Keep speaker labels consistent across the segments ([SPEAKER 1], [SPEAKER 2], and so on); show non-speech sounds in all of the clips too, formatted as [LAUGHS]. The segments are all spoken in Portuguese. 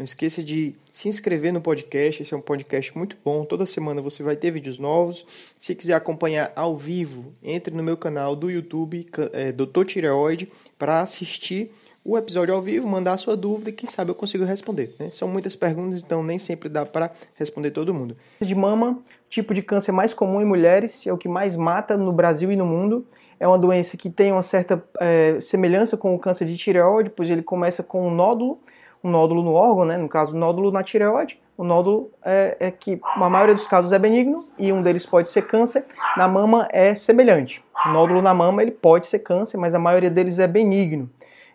[SPEAKER 1] Não esqueça de se inscrever no podcast, esse é um podcast muito bom. Toda semana você vai ter vídeos novos. Se quiser acompanhar ao vivo, entre no meu canal do YouTube, é, Dr. Tireoide, para assistir o episódio ao vivo, mandar a sua dúvida e quem sabe eu consigo responder. Né? São muitas perguntas, então nem sempre dá para responder todo mundo. De mama, tipo de câncer mais comum em mulheres, é o que mais mata no Brasil e no mundo. É uma doença que tem uma certa é, semelhança com o câncer de tireoide, pois ele começa com um nódulo um nódulo no órgão, né? no caso, nódulo na tireoide. O nódulo é, é que, na maioria dos casos, é benigno e um deles pode ser câncer. Na mama é semelhante. O nódulo na mama ele pode ser câncer, mas a maioria deles é benigno.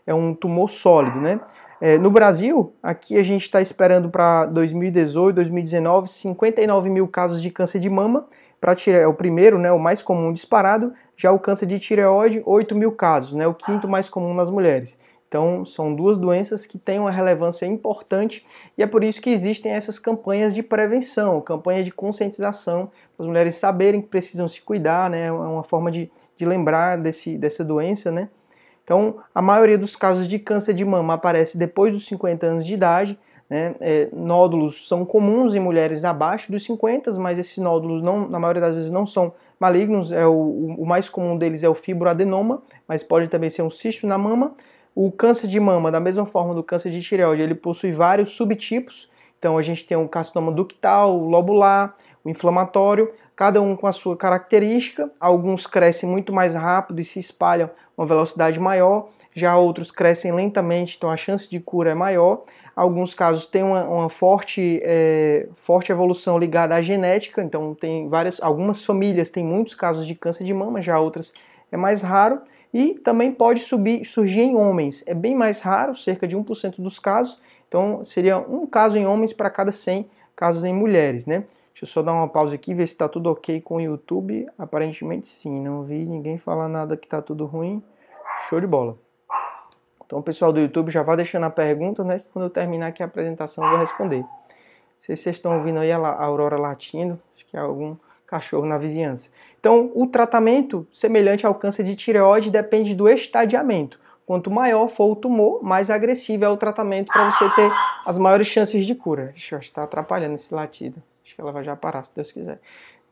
[SPEAKER 1] É um tumor sólido, né? É, no Brasil, aqui a gente está esperando para 2018, 2019, 59 mil casos de câncer de mama. Para é o primeiro, né, o mais comum disparado. Já o câncer de tireoide, 8 mil casos, né, o quinto mais comum nas mulheres. Então, são duas doenças que têm uma relevância importante e é por isso que existem essas campanhas de prevenção, campanha de conscientização, para as mulheres saberem que precisam se cuidar, né? É uma forma de, de lembrar desse, dessa doença, né? Então, a maioria dos casos de câncer de mama aparece depois dos 50 anos de idade. Né? É, nódulos são comuns em mulheres abaixo dos 50, mas esses nódulos, não, na maioria das vezes, não são malignos. É o, o mais comum deles é o fibroadenoma, mas pode também ser um cisto na mama. O câncer de mama, da mesma forma do câncer de tireoide, ele possui vários subtipos. Então a gente tem o carcinoma ductal, o lobular, o inflamatório, cada um com a sua característica. Alguns crescem muito mais rápido e se espalham uma velocidade maior, já outros crescem lentamente, então a chance de cura é maior. Alguns casos têm uma, uma forte, é, forte evolução ligada à genética, então tem várias, algumas famílias têm muitos casos de câncer de mama, já outras é mais raro e também pode subir, surgir em homens. É bem mais raro, cerca de 1% dos casos. Então, seria um caso em homens para cada 100 casos em mulheres, né? Deixa eu só dar uma pausa aqui, ver se está tudo ok com o YouTube. Aparentemente sim, não vi ninguém falar nada que está tudo ruim. Show de bola. Então, pessoal do YouTube, já vá deixando a pergunta, né? Quando eu terminar aqui a apresentação, eu vou responder. Não sei se vocês estão ouvindo aí a Aurora latindo, acho que é algum cachorro na vizinhança. Então, o tratamento semelhante ao câncer de tireoide depende do estadiamento. Quanto maior for o tumor, mais agressivo é o tratamento para você ter as maiores chances de cura. Deixa eu estar atrapalhando esse latido. Acho que ela vai já parar, se Deus quiser.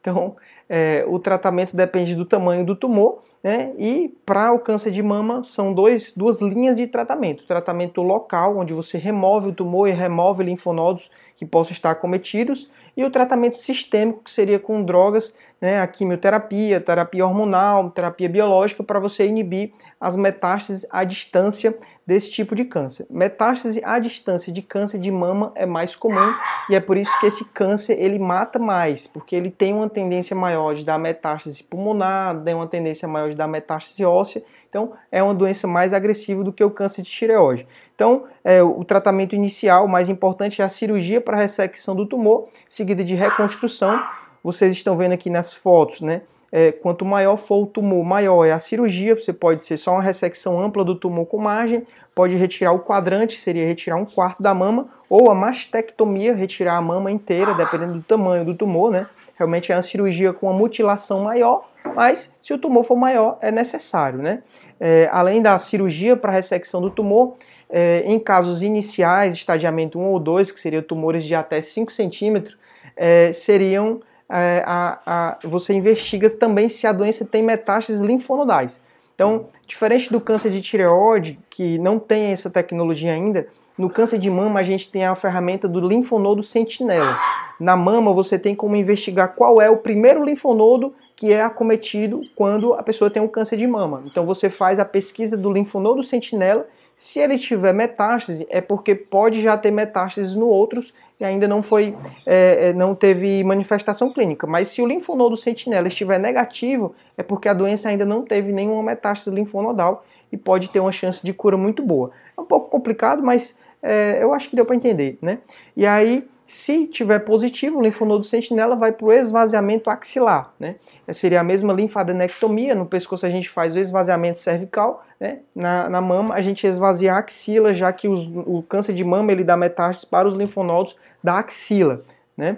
[SPEAKER 1] Então, é, o tratamento depende do tamanho do tumor, né? E para o câncer de mama, são dois, duas linhas de tratamento: o tratamento local, onde você remove o tumor e remove linfonodos que possam estar acometidos, e o tratamento sistêmico, que seria com drogas, né, a quimioterapia, terapia hormonal, terapia biológica, para você inibir as metástases à distância desse tipo de câncer. Metástase à distância de câncer de mama é mais comum e é por isso que esse câncer ele mata mais, porque ele tem uma tendência maior de dar metástase pulmonar, tem uma tendência maior de dar metástase óssea, então é uma doença mais agressiva do que o câncer de tireoide. Então, é, o tratamento inicial, mais importante, é a cirurgia para ressecção do tumor, seguida de reconstrução. Vocês estão vendo aqui nas fotos, né? é, quanto maior for o tumor, maior é a cirurgia. Você pode ser só uma ressecção ampla do tumor com margem, pode retirar o quadrante, seria retirar um quarto da mama, ou a mastectomia, retirar a mama inteira, dependendo do tamanho do tumor, né? Realmente é uma cirurgia com uma mutilação maior, mas se o tumor for maior, é necessário, né? É, além da cirurgia para ressecção do tumor, é, em casos iniciais, estadiamento 1 ou 2, que seriam tumores de até 5 centímetros, é, seriam é, a, a, você investiga também se a doença tem metástases linfonodais. Então, diferente do câncer de tireoide, que não tem essa tecnologia ainda, no câncer de mama a gente tem a ferramenta do linfonodo sentinela. Na mama você tem como investigar qual é o primeiro linfonodo que é acometido quando a pessoa tem um câncer de mama. Então você faz a pesquisa do linfonodo sentinela se ele tiver metástase, é porque pode já ter metástase no outros e ainda não foi, é, é, não teve manifestação clínica. Mas se o linfonodo sentinela estiver negativo, é porque a doença ainda não teve nenhuma metástase linfonodal e pode ter uma chance de cura muito boa. É um pouco complicado, mas é, eu acho que deu para entender, né? E aí Se tiver positivo, o linfonodo sentinela vai para o esvaziamento axilar. Né? Seria a mesma linfadenectomia. No pescoço a gente faz o esvaziamento cervical. Né? Na, na mama a gente esvazia a axila, já que os, o câncer de mama ele dá metástase para os linfonodos da axila. Né?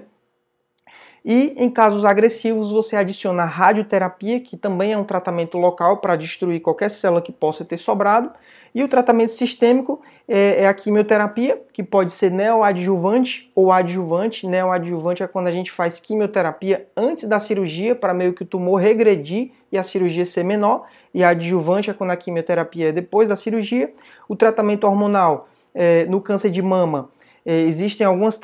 [SPEAKER 1] E em casos agressivos, você adiciona radioterapia, que também é um tratamento local para destruir qualquer célula que possa ter sobrado. E o tratamento sistêmico é, é a quimioterapia, que pode ser neoadjuvante ou adjuvante. Neoadjuvante é quando a gente faz quimioterapia antes da cirurgia, para meio que o tumor regredir e a cirurgia ser menor. E adjuvante é quando a quimioterapia é depois da cirurgia. O tratamento hormonal é, no câncer de mama existem algumas,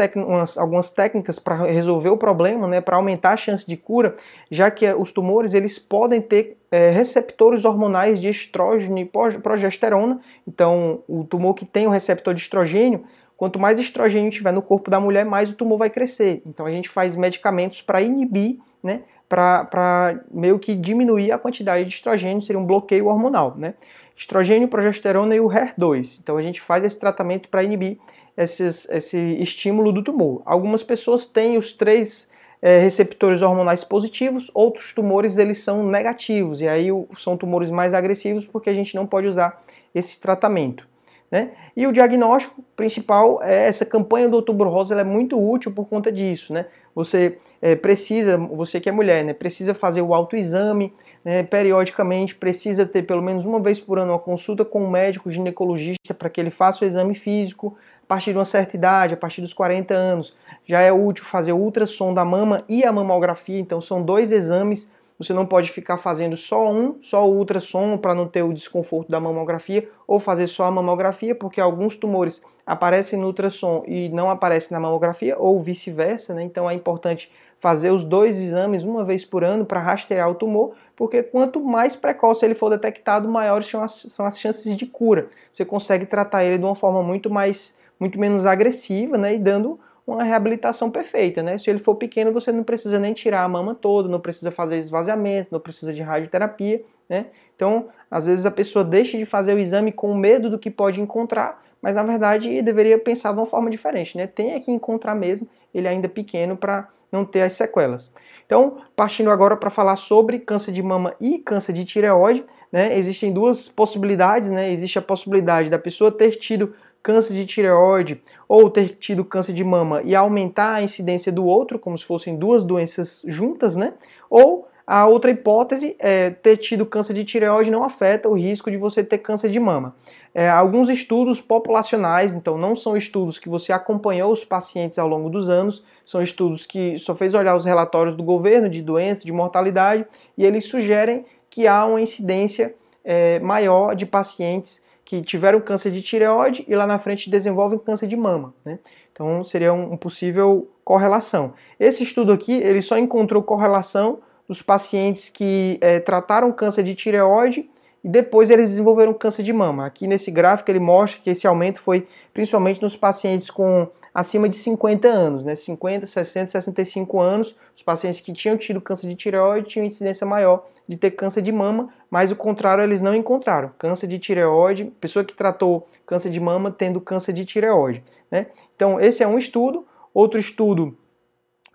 [SPEAKER 1] algumas técnicas para resolver o problema, né, para aumentar a chance de cura, já que os tumores eles podem ter é, receptores hormonais de estrógeno e progesterona. Então, o tumor que tem o receptor de estrogênio, quanto mais estrogênio tiver no corpo da mulher, mais o tumor vai crescer. Então, a gente faz medicamentos para inibir, né, para meio que diminuir a quantidade de estrogênio, seria um bloqueio hormonal, né? Estrogênio, progesterona e o HER2. Então, a gente faz esse tratamento para inibir esses, esse estímulo do tumor. Algumas pessoas têm os três é, receptores hormonais positivos, outros tumores eles são negativos, e aí são tumores mais agressivos porque a gente não pode usar esse tratamento. Né? E o diagnóstico principal é essa campanha do Outubro Rosa é muito útil por conta disso. Né? Você é, precisa, você que é mulher, né, precisa fazer o autoexame né, periodicamente, precisa ter pelo menos uma vez por ano uma consulta com um médico ginecologista para que ele faça o exame físico, partir de uma certa idade, a partir dos 40 anos, já é útil fazer o ultrassom da mama e a mamografia, então são dois exames. Você não pode ficar fazendo só um, só o ultrassom para não ter o desconforto da mamografia, ou fazer só a mamografia, porque alguns tumores aparecem no ultrassom e não aparecem na mamografia, ou vice-versa, né? Então é importante fazer os dois exames uma vez por ano para rastrear o tumor, porque quanto mais precoce ele for detectado, maiores são as, são as chances de cura. Você consegue tratar ele de uma forma muito mais muito menos agressiva, né, e dando uma reabilitação perfeita, né? Se ele for pequeno, você não precisa nem tirar a mama toda, não precisa fazer esvaziamento, não precisa de radioterapia, né? Então, às vezes a pessoa deixa de fazer o exame com medo do que pode encontrar, mas na verdade deveria pensar de uma forma diferente, né? Tem que encontrar mesmo, ele ainda pequeno para não ter as sequelas. Então, partindo agora para falar sobre câncer de mama e câncer de tireoide, né? Existem duas possibilidades, né? Existe a possibilidade da pessoa ter tido câncer de tireoide ou ter tido câncer de mama e aumentar a incidência do outro, como se fossem duas doenças juntas, né? Ou a outra hipótese é ter tido câncer de tireoide não afeta o risco de você ter câncer de mama. É, alguns estudos populacionais, então não são estudos que você acompanhou os pacientes ao longo dos anos, são estudos que só fez olhar os relatórios do governo de doença, de mortalidade, e eles sugerem que há uma incidência é, maior de pacientes que tiveram câncer de tireoide e lá na frente desenvolvem câncer de mama. Né? Então seria um, um possível correlação. Esse estudo aqui ele só encontrou correlação dos pacientes que é, trataram câncer de tireoide e depois eles desenvolveram câncer de mama. Aqui nesse gráfico ele mostra que esse aumento foi principalmente nos pacientes com acima de 50 anos, né? 50, 60, 65 anos, os pacientes que tinham tido câncer de tireoide tinham incidência maior de ter câncer de mama, mas o contrário eles não encontraram. Câncer de tireoide, pessoa que tratou câncer de mama tendo câncer de tireoide. Né? Então, esse é um estudo. Outro estudo,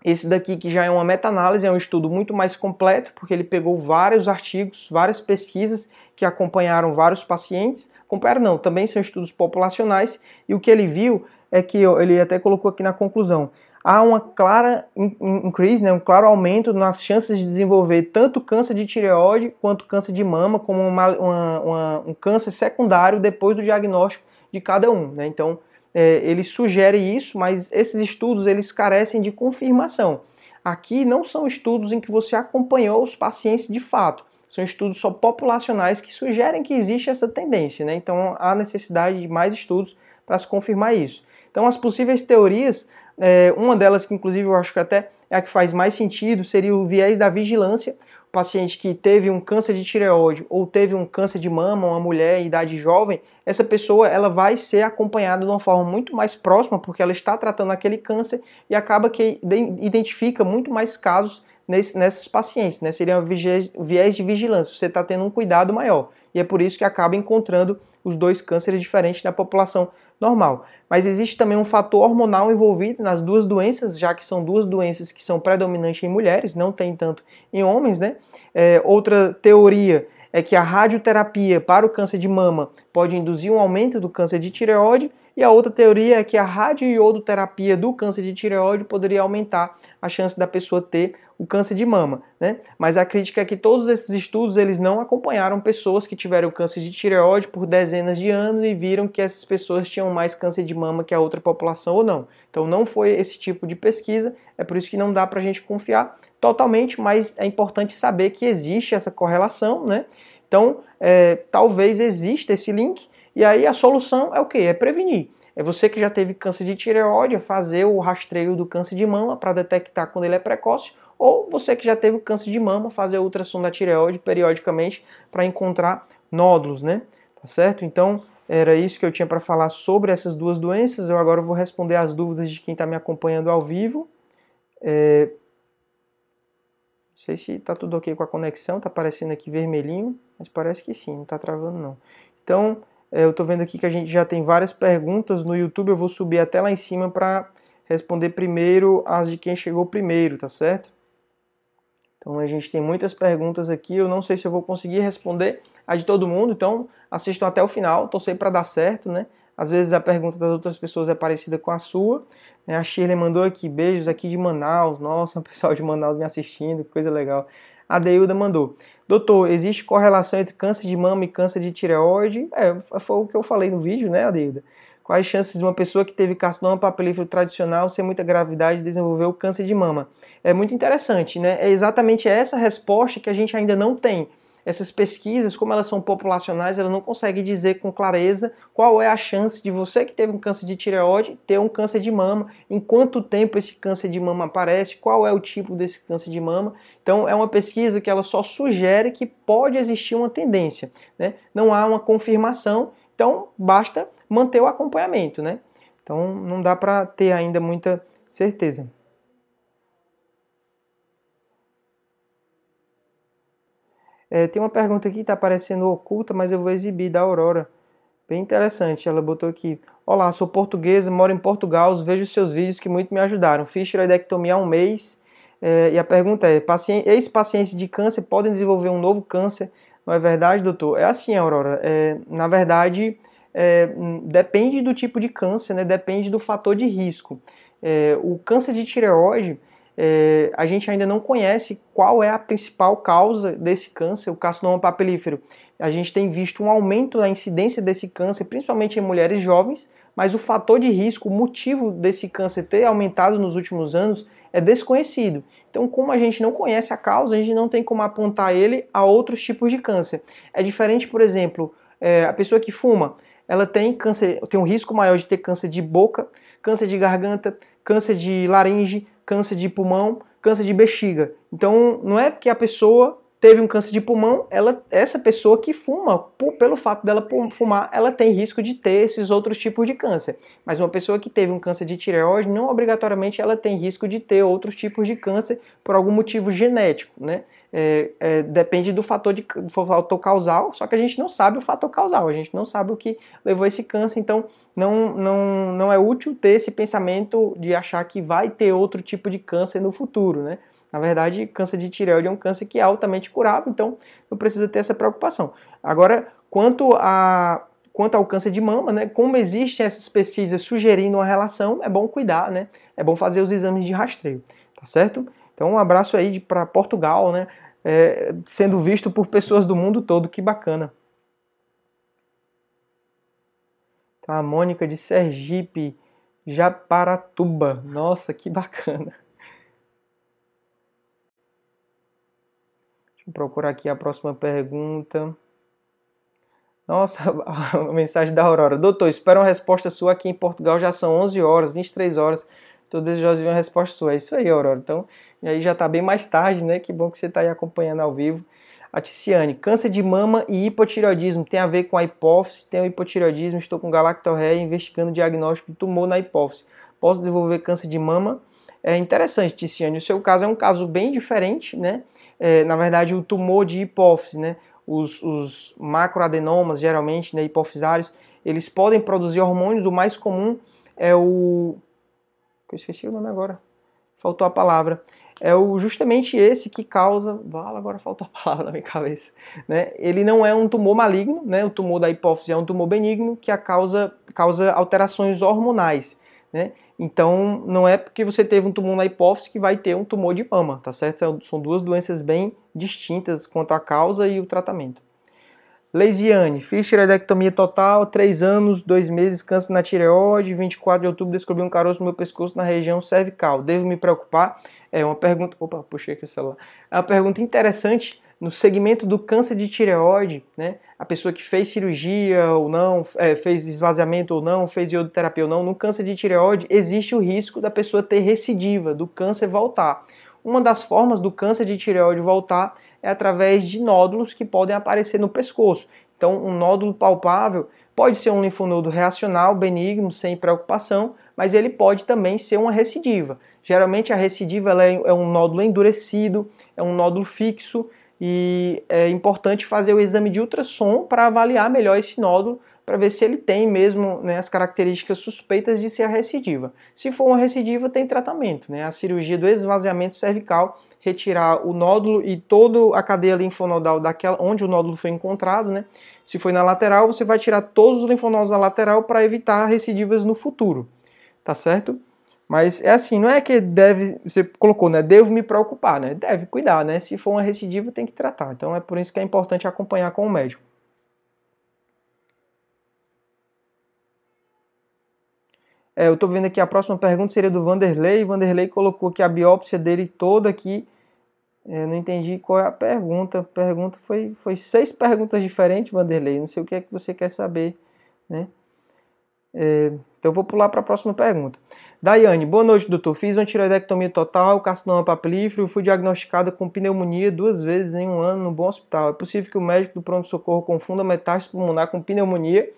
[SPEAKER 1] esse daqui que já é uma meta-análise, é um estudo muito mais completo, porque ele pegou vários artigos, várias pesquisas que acompanharam vários pacientes. Acompanharam não, também são estudos populacionais, e o que ele viu é que ele até colocou aqui na conclusão, há uma clara increase, né, um claro aumento nas chances de desenvolver tanto câncer de tireoide quanto câncer de mama, como uma, uma, uma, um câncer secundário depois do diagnóstico de cada um. Né? Então, é, ele sugere isso, mas esses estudos eles carecem de confirmação. Aqui não são estudos em que você acompanhou os pacientes de fato, são estudos só populacionais que sugerem que existe essa tendência. Né? Então, há necessidade de mais estudos para se confirmar isso. Então, as possíveis teorias é, uma delas, que inclusive eu acho que até é a que faz mais sentido, seria o viés da vigilância. Paciente que teve um câncer de tireoide ou teve um câncer de mama, uma mulher em idade jovem, essa pessoa ela vai ser acompanhada de uma forma muito mais próxima, porque ela está tratando aquele câncer e acaba que identifica muito mais casos nesse, nesses pacientes. Né? Seria o viés de vigilância, você está tendo um cuidado maior. E é por isso que acaba encontrando os dois cânceres diferentes na população normal. Mas existe também um fator hormonal envolvido nas duas doenças, já que são duas doenças que são predominantes em mulheres, não tem tanto em homens, né? É, outra teoria é que a radioterapia para o câncer de mama pode induzir um aumento do câncer de tireoide, e a outra teoria é que a radioiodoterapia do câncer de tireoide poderia aumentar a chance da pessoa ter o câncer de mama, né? Mas a crítica é que todos esses estudos eles não acompanharam pessoas que tiveram câncer de tireoide por dezenas de anos e viram que essas pessoas tinham mais câncer de mama que a outra população ou não. Então não foi esse tipo de pesquisa, é por isso que não dá para a gente confiar totalmente, mas é importante saber que existe essa correlação, né? Então é, talvez exista esse link e aí a solução é o que? É prevenir. É você que já teve câncer de tireoide, fazer o rastreio do câncer de mama para detectar quando ele é precoce ou você que já teve câncer de mama, fazer ultrassom da tireoide periodicamente para encontrar nódulos, né? Tá certo? Então, era isso que eu tinha para falar sobre essas duas doenças. Eu agora vou responder as dúvidas de quem está me acompanhando ao vivo. É... Não sei se está tudo ok com a conexão, está aparecendo aqui vermelhinho, mas parece que sim, não está travando não. Então, é, eu estou vendo aqui que a gente já tem várias perguntas no YouTube, eu vou subir até lá em cima para responder primeiro as de quem chegou primeiro, tá certo? Então a gente tem muitas perguntas aqui, eu não sei se eu vou conseguir responder a de todo mundo, então assistam até o final, torcer para dar certo, né? Às vezes a pergunta das outras pessoas é parecida com a sua. Né? A Shirley mandou aqui, beijos aqui de Manaus, nossa, [LAUGHS] o pessoal de Manaus me assistindo, coisa legal. A Deilda mandou, doutor, existe correlação entre câncer de mama e câncer de tireoide? É, foi o que eu falei no vídeo, né, Adeilda? Quais as chances de uma pessoa que teve carcinoma papilífero tradicional sem muita gravidade desenvolver o câncer de mama? É muito interessante, né? É exatamente essa resposta que a gente ainda não tem. Essas pesquisas, como elas são populacionais, elas não conseguem dizer com clareza qual é a chance de você que teve um câncer de tireoide ter um câncer de mama, em quanto tempo esse câncer de mama aparece, qual é o tipo desse câncer de mama. Então, é uma pesquisa que ela só sugere que pode existir uma tendência, né? Não há uma confirmação, então basta manter o acompanhamento, né? Então não dá para ter ainda muita certeza. É, tem uma pergunta aqui que está aparecendo oculta, mas eu vou exibir da Aurora. Bem interessante. Ela botou aqui: Olá, sou portuguesa, moro em Portugal, vejo seus vídeos que muito me ajudaram. Fiz tiroidectomia há um mês. É, e a pergunta é: ex-pacientes de câncer podem desenvolver um novo câncer? Não é verdade, doutor? É assim, Aurora. É, na verdade, é, depende do tipo de câncer, né? depende do fator de risco. É, o câncer de tireoide, é, a gente ainda não conhece qual é a principal causa desse câncer, o carcinoma papilífero. A gente tem visto um aumento na incidência desse câncer, principalmente em mulheres jovens, mas o fator de risco, o motivo desse câncer ter aumentado nos últimos anos é desconhecido. Então, como a gente não conhece a causa, a gente não tem como apontar ele a outros tipos de câncer. É diferente, por exemplo, é, a pessoa que fuma, ela tem câncer, tem um risco maior de ter câncer de boca, câncer de garganta, câncer de laringe, câncer de pulmão, câncer de bexiga. Então, não é que a pessoa teve um câncer de pulmão, ela, essa pessoa que fuma, por, pelo fato dela fumar, ela tem risco de ter esses outros tipos de câncer. Mas uma pessoa que teve um câncer de tireoide, não obrigatoriamente ela tem risco de ter outros tipos de câncer por algum motivo genético, né? É, é, depende do fator, de, do fator causal, só que a gente não sabe o fator causal, a gente não sabe o que levou esse câncer, então não, não, não é útil ter esse pensamento de achar que vai ter outro tipo de câncer no futuro, né? Na verdade, câncer de tireoide é um câncer que é altamente curável, então não precisa ter essa preocupação. Agora, quanto, a, quanto ao câncer de mama, né, como existem essas pesquisas sugerindo uma relação, é bom cuidar, né? É bom fazer os exames de rastreio, tá certo? Então, um abraço aí para Portugal, né? É, sendo visto por pessoas do mundo todo, que bacana. Então, a Mônica de Sergipe, Japaratuba. Nossa, que bacana. Vou procurar aqui a próxima pergunta. Nossa, [LAUGHS] a mensagem da Aurora. Doutor, espero uma resposta sua aqui em Portugal. Já são 11 horas, 23 horas. Estou desejoso de uma resposta sua. É isso aí, Aurora. Então, aí já está bem mais tarde, né? Que bom que você está aí acompanhando ao vivo. A Ticiane, câncer de mama e hipotireoidismo tem a ver com a hipófise, tem o hipotireoidismo, estou com galactorreia investigando o diagnóstico de tumor na hipófise. Posso desenvolver câncer de mama? É interessante, Ticiane, o seu caso é um caso bem diferente, né? é, na verdade, o tumor de hipófise, né? os, os macroadenomas, geralmente, né, hipofisários, eles podem produzir hormônios. O mais comum é o. Eu esqueci o nome agora. Faltou a palavra. É o, justamente esse que causa. Vala, agora faltou a [LAUGHS] palavra na minha cabeça. Né? Ele não é um tumor maligno, né? o tumor da hipófise é um tumor benigno que a causa, causa alterações hormonais. Né? Então, não é porque você teve um tumor na hipófise que vai ter um tumor de mama, tá certo? São duas doenças bem distintas quanto à causa e o tratamento. Leisiane, fiz tireoidectomia total, 3 anos, 2 meses, câncer na tireoide, 24 de outubro descobri um caroço no meu pescoço na região cervical. Devo me preocupar? É uma pergunta. Opa, puxei aqui o celular. É uma pergunta interessante no segmento do câncer de tireoide, né? A pessoa que fez cirurgia ou não, é, fez esvaziamento ou não, fez iodoterapia ou não, no câncer de tireoide existe o risco da pessoa ter recidiva, do câncer voltar. Uma das formas do câncer de tireoide voltar é através de nódulos que podem aparecer no pescoço. Então, um nódulo palpável pode ser um linfonodo reacional, benigno, sem preocupação, mas ele pode também ser uma recidiva. Geralmente a recidiva é, é um nódulo endurecido, é um nódulo fixo e é importante fazer o exame de ultrassom para avaliar melhor esse nódulo, para ver se ele tem mesmo né, as características suspeitas de ser a recidiva. Se for uma recidiva, tem tratamento. Né? A cirurgia do esvaziamento cervical retirar o nódulo e toda a cadeia linfonodal daquela onde o nódulo foi encontrado, né? Se foi na lateral, você vai tirar todos os linfonodos da lateral para evitar recidivas no futuro, tá certo? Mas é assim, não é que deve, você colocou, né? Devo me preocupar, né? Deve cuidar, né? Se for uma recidiva, tem que tratar. Então é por isso que é importante acompanhar com o médico. É, eu estou vendo aqui a próxima pergunta seria do Vanderlei. Vanderlei colocou que a biópsia dele toda aqui. É, não entendi qual é a pergunta. Pergunta foi, foi seis perguntas diferentes, Vanderlei. Não sei o que é que você quer saber, né? É, então vou pular para a próxima pergunta. Daiane, boa noite, doutor. Fiz uma tiroidectomia total, carcinoma papilífero fui diagnosticada com pneumonia duas vezes em um ano no bom hospital. É possível que o médico do pronto-socorro confunda metástase pulmonar com pneumonia?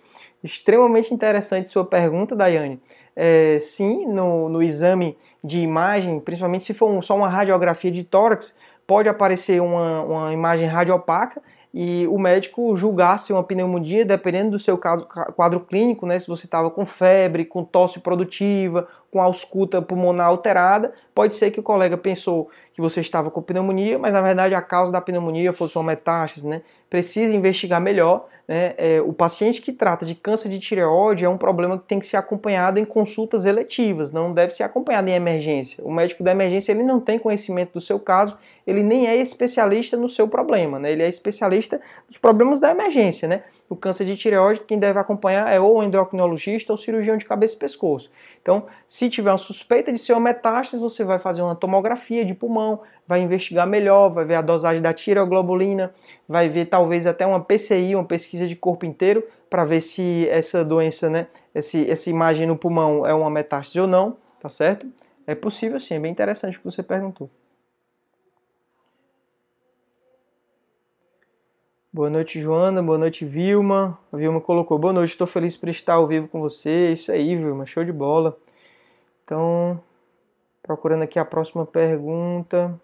[SPEAKER 1] Extremamente interessante sua pergunta, Daiane. É, sim, no, no exame de imagem, principalmente se for um, só uma radiografia de tórax, pode aparecer uma, uma imagem radiopaca e o médico julgasse uma pneumonia, dependendo do seu caso, quadro clínico, né, se você estava com febre, com tosse produtiva, com ausculta pulmonar alterada, pode ser que o colega pensou que você estava com pneumonia, mas na verdade a causa da pneumonia fosse uma metástase, né? Precisa investigar melhor né, é, o paciente que trata de câncer de tireoide é um problema que tem que ser acompanhado em consultas eletivas, não deve ser acompanhado em emergência. O médico da emergência ele não tem conhecimento do seu caso, ele nem é especialista no seu problema, né, ele é especialista nos problemas da emergência. Né? O câncer de tireoide, quem deve acompanhar é ou o endocrinologista ou cirurgião de cabeça e pescoço. Então, se tiver uma suspeita de ser uma metástase, você vai fazer uma tomografia de pulmão, vai investigar melhor, vai ver a dosagem da tireoglobulina, vai ver talvez até uma PCI, uma pesquisa de corpo inteiro, para ver se essa doença, né, esse, essa imagem no pulmão é uma metástase ou não, tá certo? É possível sim, é bem interessante o que você perguntou. Boa noite, Joana. Boa noite, Vilma. A Vilma colocou: Boa noite, estou feliz por estar ao vivo com você. Isso aí, Vilma, show de bola. Então, procurando aqui a próxima pergunta.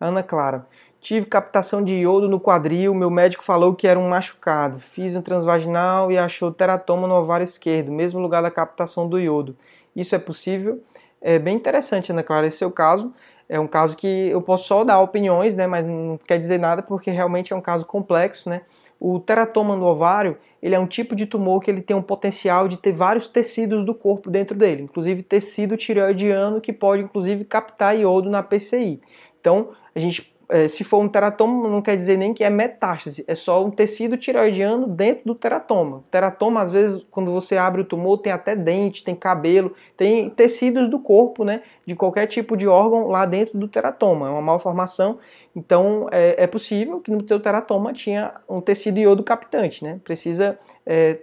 [SPEAKER 1] Ana Clara. Tive captação de iodo no quadril, meu médico falou que era um machucado. Fiz um transvaginal e achou teratoma no ovário esquerdo, mesmo lugar da captação do iodo. Isso é possível? É bem interessante, Ana Clara, esse seu caso. É um caso que eu posso só dar opiniões, né, mas não quer dizer nada porque realmente é um caso complexo, né? O teratoma no ovário, ele é um tipo de tumor que ele tem um potencial de ter vários tecidos do corpo dentro dele, inclusive tecido tireoidiano que pode inclusive captar iodo na PCI. Então, a gente é, se for um teratoma, não quer dizer nem que é metástase, é só um tecido tireoidiano dentro do teratoma. Teratoma, às vezes, quando você abre o tumor, tem até dente, tem cabelo, tem tecidos do corpo, né, de qualquer tipo de órgão lá dentro do teratoma. É uma malformação, então é, é possível que no teu teratoma tinha um tecido iodo captante, né? Precisa, é,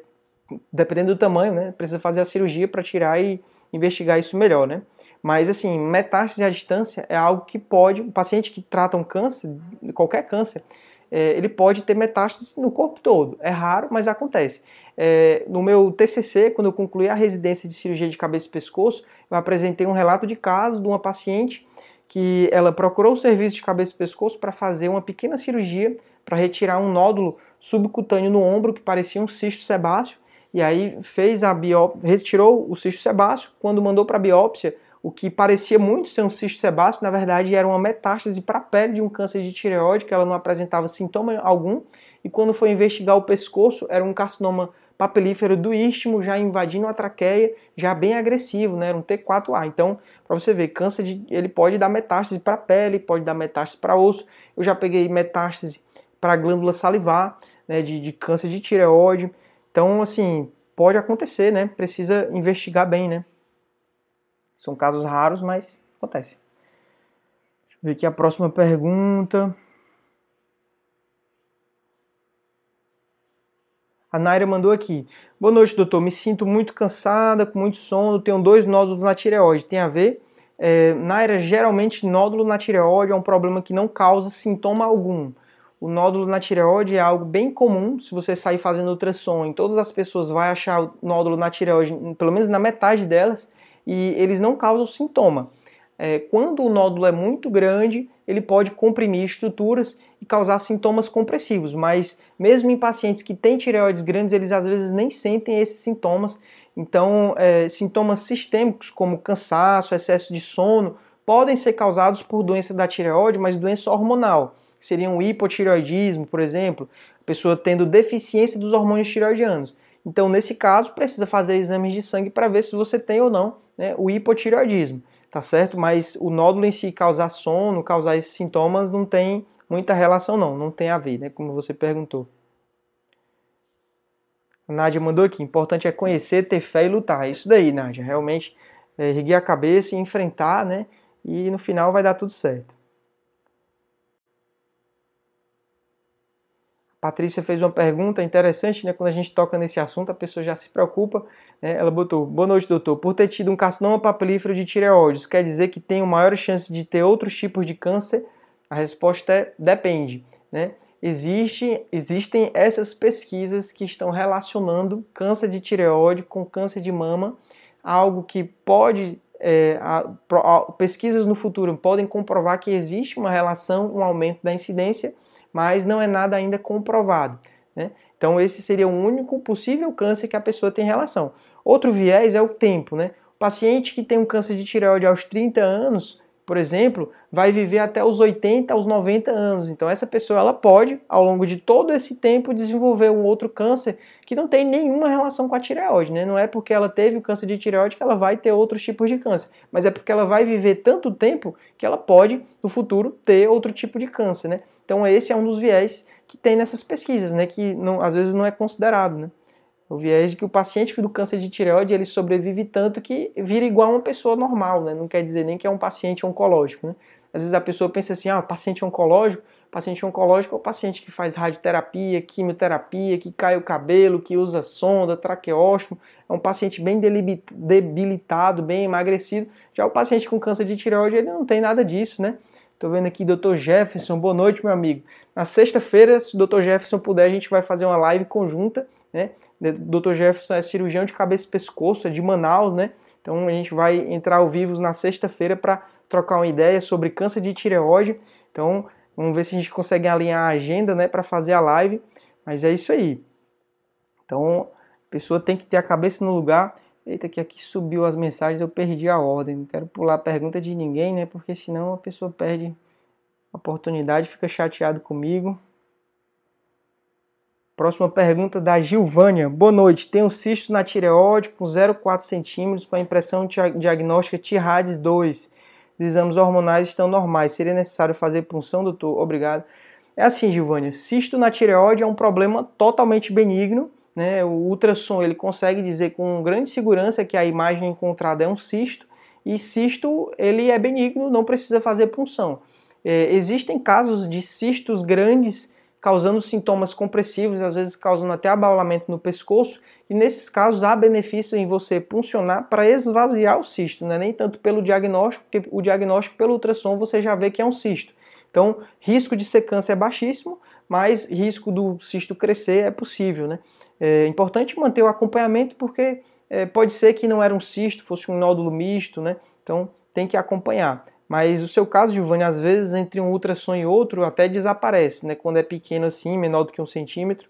[SPEAKER 1] dependendo do tamanho, né, precisa fazer a cirurgia para tirar e investigar isso melhor, né? Mas, assim, metástase à distância é algo que pode, o paciente que trata um câncer, qualquer câncer, é, ele pode ter metástase no corpo todo. É raro, mas acontece. É, no meu TCC, quando eu concluí a residência de cirurgia de cabeça e pescoço, eu apresentei um relato de caso de uma paciente que ela procurou o serviço de cabeça e pescoço para fazer uma pequena cirurgia para retirar um nódulo subcutâneo no ombro que parecia um cisto sebáceo e aí fez a biópsia, retirou o cisto sebáceo, quando mandou para a biópsia, o que parecia muito ser um cisto sebáceo, na verdade era uma metástase para a pele de um câncer de tireoide, que ela não apresentava sintoma algum, e quando foi investigar o pescoço, era um carcinoma papilífero do istmo, já invadindo a traqueia, já bem agressivo, né? Era um T4A. Então, para você ver, câncer de, ele pode dar metástase para a pele, pode dar metástase para osso. Eu já peguei metástase para a glândula salivar, né, de, de câncer de tireoide. Então, assim, pode acontecer, né? Precisa investigar bem, né? São casos raros, mas acontece. Deixa eu ver aqui a próxima pergunta. A Naira mandou aqui. Boa noite, doutor. Me sinto muito cansada, com muito sono, tenho dois nódulos na tireoide. Tem a ver? É, Naira, geralmente nódulo na tireoide é um problema que não causa sintoma algum. O nódulo na tireoide é algo bem comum. Se você sair fazendo ultrassom em todas as pessoas, vai achar o nódulo na tireoide, pelo menos na metade delas, e eles não causam sintoma. É, quando o nódulo é muito grande, ele pode comprimir estruturas e causar sintomas compressivos, mas mesmo em pacientes que têm tireoides grandes, eles às vezes nem sentem esses sintomas. Então, é, sintomas sistêmicos como cansaço, excesso de sono, podem ser causados por doença da tireoide, mas doença hormonal que seria um hipotireoidismo, por exemplo, a pessoa tendo deficiência dos hormônios tireoidianos. Então, nesse caso, precisa fazer exames de sangue para ver se você tem ou não né, o hipotireoidismo, tá certo? Mas o nódulo em si causar sono, causar esses sintomas, não tem muita relação não, não tem a ver, né, como você perguntou. A Nádia mandou aqui, importante é conhecer, ter fé e lutar. É isso daí, Nádia, realmente é, erguer a cabeça e enfrentar, né, e no final vai dar tudo certo. Patrícia fez uma pergunta interessante, né? Quando a gente toca nesse assunto, a pessoa já se preocupa. Né? Ela botou: Boa noite, doutor. Por ter tido um carcinoma papilífero de tireoide, isso quer dizer que tenho maior chance de ter outros tipos de câncer? A resposta é: depende. Né? Existe, existem essas pesquisas que estão relacionando câncer de tireoide com câncer de mama, algo que pode. É, a, a, pesquisas no futuro podem comprovar que existe uma relação, um aumento da incidência mas não é nada ainda comprovado. Né? Então, esse seria o único possível câncer que a pessoa tem relação. Outro viés é o tempo. Né? O paciente que tem um câncer de tireoide aos 30 anos, por exemplo, vai viver até os 80, aos 90 anos. Então essa pessoa ela pode, ao longo de todo esse tempo, desenvolver um outro câncer que não tem nenhuma relação com a tireoide, né? Não é porque ela teve o câncer de tireoide que ela vai ter outros tipos de câncer, mas é porque ela vai viver tanto tempo que ela pode, no futuro, ter outro tipo de câncer, né? Então esse é um dos viés que tem nessas pesquisas, né? Que não, às vezes não é considerado, né? O viés de que o paciente do câncer de tireoide ele sobrevive tanto que vira igual a uma pessoa normal, né? Não quer dizer nem que é um paciente oncológico, né? Às vezes a pessoa pensa assim, ah, paciente oncológico, paciente oncológico é o paciente que faz radioterapia, quimioterapia, que cai o cabelo, que usa sonda, traqueóstomo, é um paciente bem debilitado, bem emagrecido. Já o paciente com câncer de tireoide, ele não tem nada disso, né? Tô vendo aqui Dr. Jefferson, boa noite, meu amigo. Na sexta-feira, se o Dr. Jefferson puder, a gente vai fazer uma live conjunta, né? Dr. Jefferson é cirurgião de cabeça e pescoço, é de Manaus, né? Então a gente vai entrar ao vivo na sexta-feira para trocar uma ideia sobre câncer de tireoide. Então vamos ver se a gente consegue alinhar a agenda, né, para fazer a live. Mas é isso aí. Então a pessoa tem que ter a cabeça no lugar. Eita, que aqui subiu as mensagens, eu perdi a ordem. Não quero pular a pergunta de ninguém, né? Porque senão a pessoa perde a oportunidade, fica chateado comigo. Próxima pergunta da Gilvânia. Boa noite. Tenho cisto na tireoide com 0,4 centímetros com a impressão diagnóstica TIRADS 2. Os exames hormonais estão normais. Seria necessário fazer punção, doutor? Obrigado. É assim, Gilvânia. Cisto na tireoide é um problema totalmente benigno. Né? O ultrassom ele consegue dizer com grande segurança que a imagem encontrada é um cisto. E cisto ele é benigno, não precisa fazer punção. É, existem casos de cistos grandes causando sintomas compressivos, às vezes causando até abaulamento no pescoço, e nesses casos há benefício em você puncionar para esvaziar o cisto, não é nem tanto pelo diagnóstico, porque o diagnóstico pelo ultrassom você já vê que é um cisto. Então, risco de ser câncer é baixíssimo, mas risco do cisto crescer é possível, né? É importante manter o acompanhamento porque é, pode ser que não era um cisto, fosse um nódulo misto, né? Então tem que acompanhar. Mas o seu caso, Giovanni, às vezes entre um ultrassom e outro até desaparece, né? Quando é pequeno assim, menor do que um centímetro.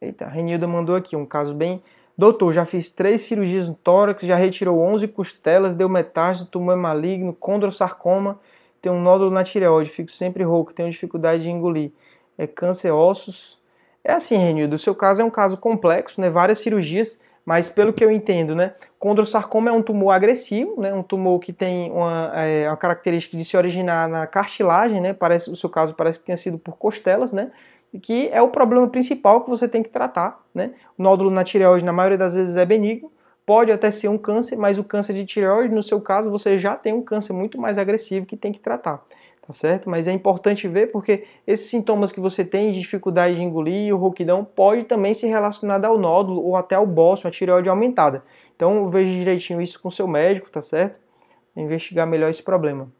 [SPEAKER 1] Eita, a Renilda mandou aqui um caso bem. Doutor, já fiz três cirurgias no tórax, já retirou 11 costelas, deu metástase, tumor maligno, condrosarcoma, tem um nódulo na tireoide, fico sempre rouco, tenho dificuldade de engolir. É câncer ossos. É assim, Renildo, o seu caso é um caso complexo, né? Várias cirurgias, mas pelo que eu entendo, né? Condrosarcoma é um tumor agressivo, né? Um tumor que tem uma, é, uma característica de se originar na cartilagem, né? Parece, o seu caso parece que tenha sido por costelas, né? que é o problema principal que você tem que tratar. Né? O nódulo na tireoide, na maioria das vezes, é benigno, pode até ser um câncer, mas o câncer de tireoide, no seu caso, você já tem um câncer muito mais agressivo que tem que tratar. Tá certo? Mas é importante ver porque esses sintomas que você tem de dificuldade de engolir, o rouquidão, pode também ser relacionado ao nódulo ou até ao bócio, a tireoide aumentada. Então veja direitinho isso com seu médico, tá certo? Investigar melhor esse problema.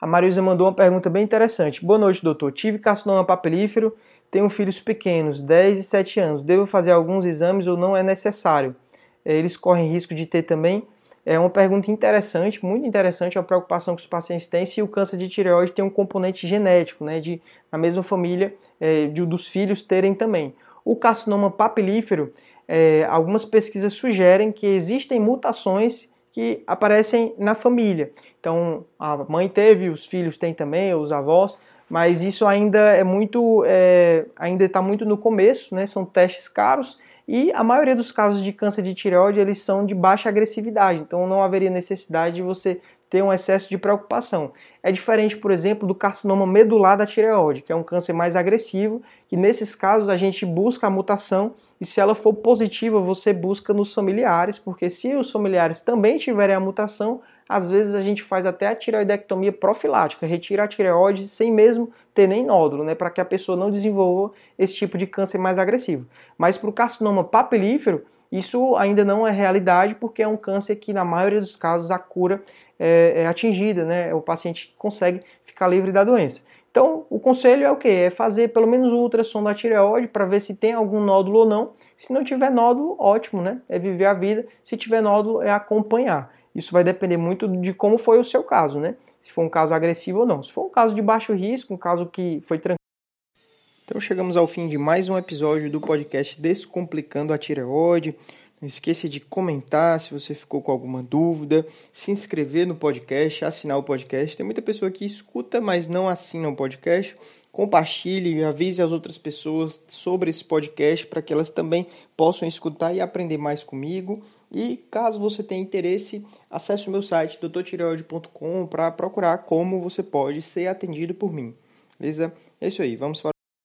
[SPEAKER 1] A Marisa mandou uma pergunta bem interessante. Boa noite, doutor. Tive carcinoma papilífero, tenho filhos pequenos, 10 e 7 anos. Devo fazer alguns exames ou não é necessário? É, eles correm risco de ter também? É uma pergunta interessante, muito interessante, é uma preocupação que os pacientes têm se o câncer de tireoide tem um componente genético, né, de na mesma família é, de, dos filhos terem também. O carcinoma papilífero, é, algumas pesquisas sugerem que existem mutações que aparecem na família. Então, a mãe teve, os filhos têm também, os avós, mas isso ainda é muito, é, ainda está muito no começo, né? São testes caros e a maioria dos casos de câncer de tireoide eles são de baixa agressividade, então não haveria necessidade de você ter um excesso de preocupação. É diferente, por exemplo, do carcinoma medular da tireoide, que é um câncer mais agressivo, e nesses casos a gente busca a mutação e se ela for positiva, você busca nos familiares, porque se os familiares também tiverem a mutação, às vezes a gente faz até a tireoidectomia profilática, retira a tireoide sem mesmo ter nem nódulo, né, para que a pessoa não desenvolva esse tipo de câncer mais agressivo. Mas para o carcinoma papilífero, isso ainda não é realidade, porque é um câncer que, na maioria dos casos, a cura é, é atingida, né? O paciente consegue ficar livre da doença. Então, o conselho é o que? É fazer pelo menos ultrassom da tireoide para ver se tem algum nódulo ou não. Se não tiver nódulo, ótimo, né? É viver a vida. Se tiver nódulo, é acompanhar. Isso vai depender muito de como foi o seu caso, né? Se for um caso agressivo ou não. Se for um caso de baixo risco, um caso que foi tranquilo. Então chegamos ao fim de mais um episódio do podcast Descomplicando a Tireoide. Não esqueça de comentar se você ficou com alguma dúvida, se inscrever no podcast, assinar o podcast. Tem muita pessoa que escuta, mas não assina o podcast. Compartilhe, avise as outras pessoas sobre esse podcast para que elas também possam escutar e aprender mais comigo. E caso você tenha interesse, acesse o meu site doutortireoide.com para procurar como você pode ser atendido por mim. Beleza? É isso aí, vamos para